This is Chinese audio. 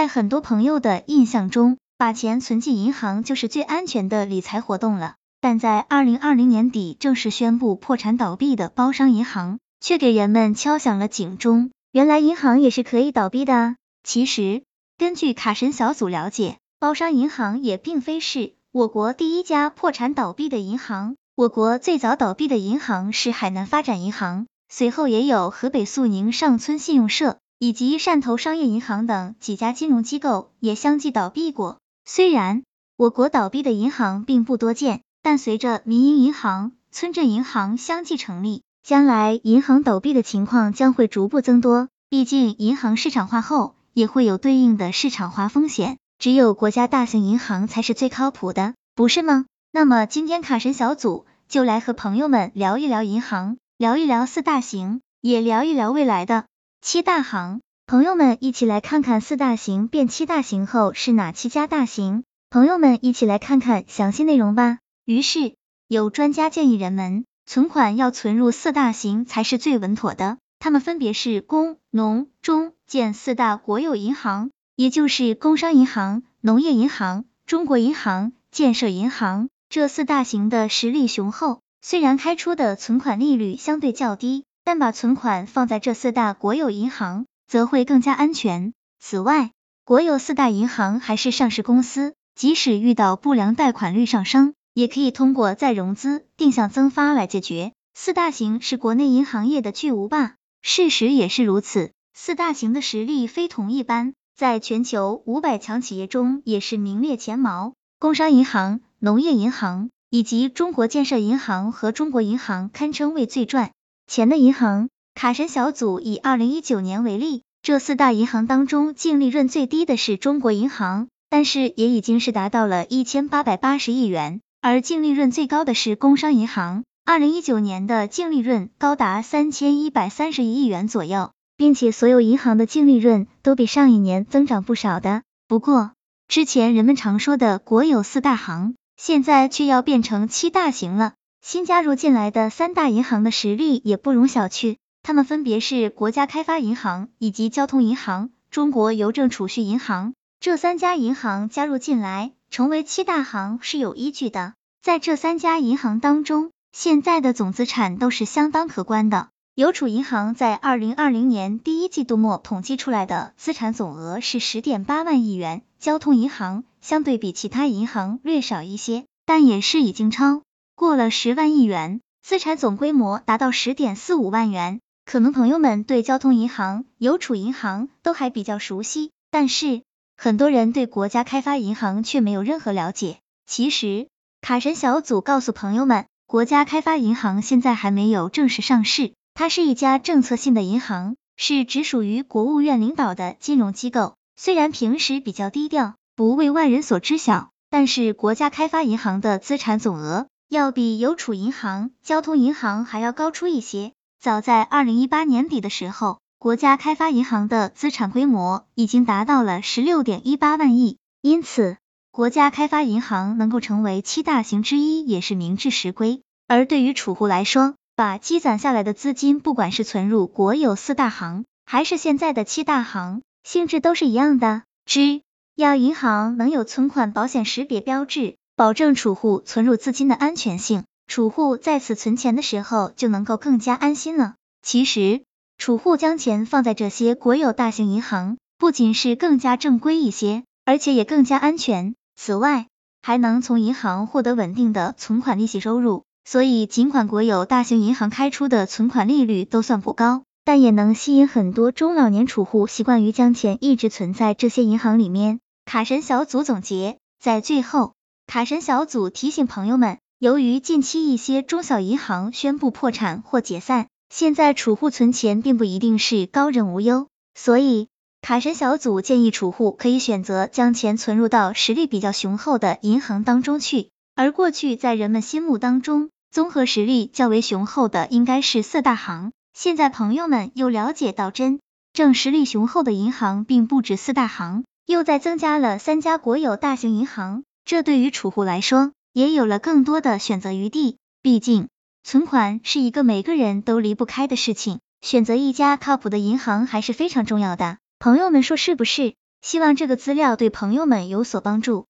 在很多朋友的印象中，把钱存进银行就是最安全的理财活动了。但在二零二零年底正式宣布破产倒闭的包商银行，却给人们敲响了警钟。原来银行也是可以倒闭的啊！其实，根据卡神小组了解，包商银行也并非是我国第一家破产倒闭的银行。我国最早倒闭的银行是海南发展银行，随后也有河北肃宁上村信用社以及汕头商业银行等几家金融机构也相继倒闭过。虽然我国倒闭的银行并不多见，但随着民营银行、村镇银行相继成立，将来银行倒闭的情况将会逐步增多。毕竟银行市场化后，也会有对应的市场化风险，只有国家大型银行才是最靠谱的，不是吗？那么今天卡神小组。就来和朋友们聊一聊银行，聊一聊四大行，也聊一聊未来的七大行。朋友们一起来看看四大行变七大行后是哪七家大行？朋友们一起来看看详细内容吧。于是有专家建议人们，存款要存入四大行才是最稳妥的。他们分别是工、农、中、建四大国有银行，也就是工商银行、农业银行、中国银行、建设银行。这四大行的实力雄厚，虽然开出的存款利率相对较低，但把存款放在这四大国有银行，则会更加安全。此外，国有四大银行还是上市公司，即使遇到不良贷款率上升，也可以通过再融资、定向增发来解决。四大行是国内银行业的巨无霸，事实也是如此。四大行的实力非同一般，在全球五百强企业中也是名列前茅。工商银行。农业银行以及中国建设银行和中国银行堪称为最赚钱的银行。卡神小组以二零一九年为例，这四大银行当中净利润最低的是中国银行，但是也已经是达到了一千八百八十亿元，而净利润最高的是工商银行，二零一九年的净利润高达三千一百三十一亿元左右，并且所有银行的净利润都比上一年增长不少的。不过，之前人们常说的国有四大行。现在却要变成七大行了，新加入进来的三大银行的实力也不容小觑，他们分别是国家开发银行以及交通银行、中国邮政储蓄银行。这三家银行加入进来，成为七大行是有依据的。在这三家银行当中，现在的总资产都是相当可观的。邮储银行在二零二零年第一季度末统计出来的资产总额是十点八万亿元，交通银行。相对比其他银行略少一些，但也是已经超过了十万亿元，资产总规模达到十点四五万元。可能朋友们对交通银行、邮储银行都还比较熟悉，但是很多人对国家开发银行却没有任何了解。其实卡神小组告诉朋友们，国家开发银行现在还没有正式上市，它是一家政策性的银行，是直属于国务院领导的金融机构，虽然平时比较低调。不为外人所知晓，但是国家开发银行的资产总额要比邮储银行、交通银行还要高出一些。早在二零一八年底的时候，国家开发银行的资产规模已经达到了十六点一八万亿，因此国家开发银行能够成为七大行之一也是名至实归。而对于储户来说，把积攒下来的资金，不管是存入国有四大行，还是现在的七大行，性质都是一样的。之要银行能有存款保险识别标志，保证储户存入资金的安全性，储户在此存钱的时候就能够更加安心了。其实，储户将钱放在这些国有大型银行，不仅是更加正规一些，而且也更加安全。此外，还能从银行获得稳定的存款利息收入。所以，尽管国有大型银行开出的存款利率都算不高，但也能吸引很多中老年储户习惯于将钱一直存在这些银行里面。卡神小组总结，在最后，卡神小组提醒朋友们，由于近期一些中小银行宣布破产或解散，现在储户存钱并不一定是高枕无忧，所以卡神小组建议储户可以选择将钱存入到实力比较雄厚的银行当中去。而过去在人们心目当中，综合实力较为雄厚的应该是四大行，现在朋友们又了解到，真正实力雄厚的银行并不止四大行。又再增加了三家国有大型银行，这对于储户来说也有了更多的选择余地。毕竟，存款是一个每个人都离不开的事情，选择一家靠谱的银行还是非常重要的。朋友们说是不是？希望这个资料对朋友们有所帮助。